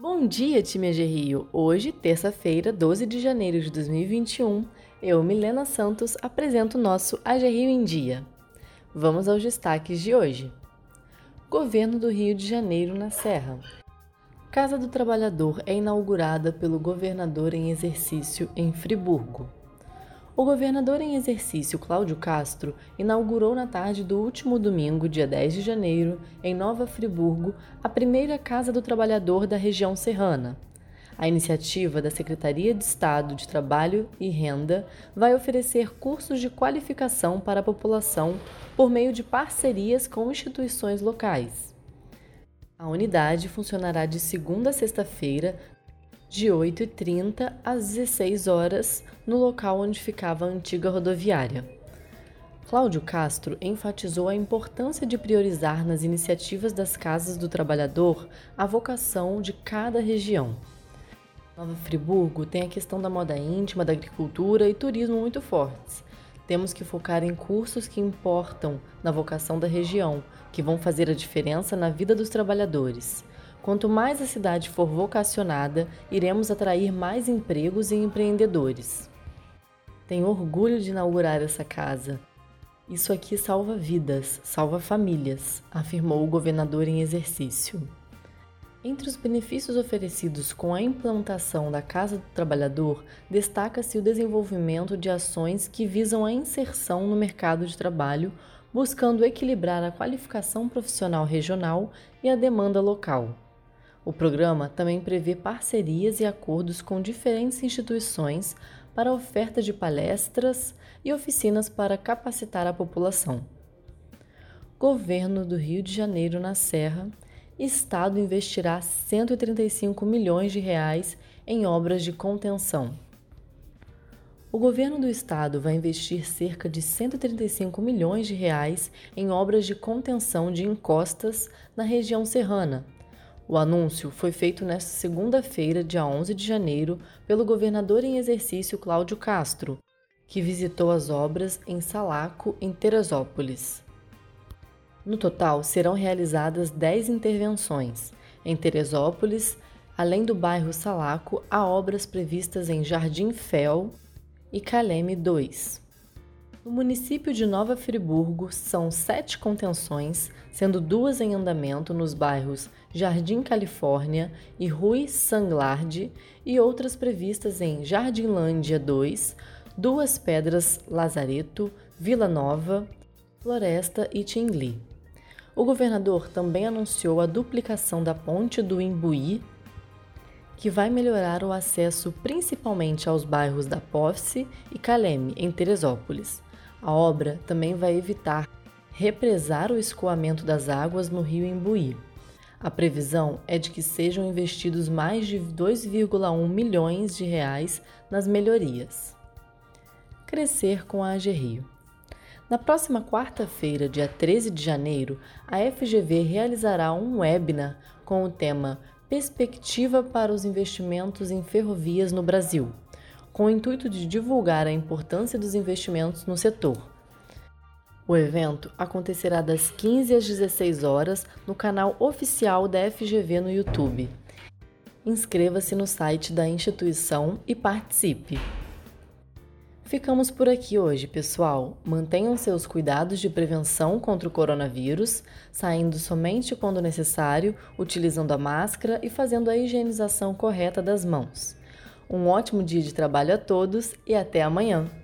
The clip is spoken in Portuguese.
Bom dia, time AG Rio! Hoje, terça-feira, 12 de janeiro de 2021, eu, Milena Santos, apresento o nosso AG Rio em Dia. Vamos aos destaques de hoje. Governo do Rio de Janeiro na Serra. Casa do Trabalhador é inaugurada pelo governador em exercício em Friburgo. O governador em exercício Cláudio Castro inaugurou na tarde do último domingo, dia 10 de janeiro, em Nova Friburgo, a primeira Casa do Trabalhador da região serrana. A iniciativa da Secretaria de Estado de Trabalho e Renda vai oferecer cursos de qualificação para a população por meio de parcerias com instituições locais. A unidade funcionará de segunda a sexta-feira, de 8h30 às 16 horas no local onde ficava a antiga rodoviária. Cláudio Castro enfatizou a importância de priorizar nas iniciativas das Casas do Trabalhador a vocação de cada região. Nova Friburgo tem a questão da moda íntima, da agricultura e turismo muito fortes. Temos que focar em cursos que importam na vocação da região, que vão fazer a diferença na vida dos trabalhadores. Quanto mais a cidade for vocacionada, iremos atrair mais empregos e empreendedores. Tenho orgulho de inaugurar essa casa. Isso aqui salva vidas, salva famílias, afirmou o governador em exercício. Entre os benefícios oferecidos com a implantação da Casa do Trabalhador, destaca-se o desenvolvimento de ações que visam a inserção no mercado de trabalho, buscando equilibrar a qualificação profissional regional e a demanda local. O programa também prevê parcerias e acordos com diferentes instituições para oferta de palestras e oficinas para capacitar a população. Governo do Rio de Janeiro na Serra, Estado investirá 135 milhões de reais em obras de contenção. O governo do estado vai investir cerca de 135 milhões de reais em obras de contenção de encostas na região serrana, o anúncio foi feito nesta segunda-feira, dia 11 de janeiro, pelo governador em exercício Cláudio Castro, que visitou as obras em Salaco, em Teresópolis. No total, serão realizadas 10 intervenções. Em Teresópolis, além do bairro Salaco, há obras previstas em Jardim Fel e Caleme 2. No município de Nova Friburgo, são sete contenções, sendo duas em andamento nos bairros Jardim Califórnia e Rui Sanglard, e outras previstas em Jardinlândia 2, Duas Pedras Lazareto, Vila Nova, Floresta e Tingli. O governador também anunciou a duplicação da ponte do Imbuí, que vai melhorar o acesso principalmente aos bairros da Posse e Caleme, em Teresópolis. A obra também vai evitar represar o escoamento das águas no rio Imbuí. A previsão é de que sejam investidos mais de 2,1 milhões de reais nas melhorias. Crescer com a AG Rio. Na próxima quarta-feira, dia 13 de janeiro, a FGV realizará um webinar com o tema Perspectiva para os investimentos em ferrovias no Brasil com o intuito de divulgar a importância dos investimentos no setor. O evento acontecerá das 15 às 16 horas no canal oficial da FGV no YouTube. Inscreva-se no site da instituição e participe! Ficamos por aqui hoje, pessoal. Mantenham seus cuidados de prevenção contra o coronavírus, saindo somente quando necessário, utilizando a máscara e fazendo a higienização correta das mãos. Um ótimo dia de trabalho a todos e até amanhã!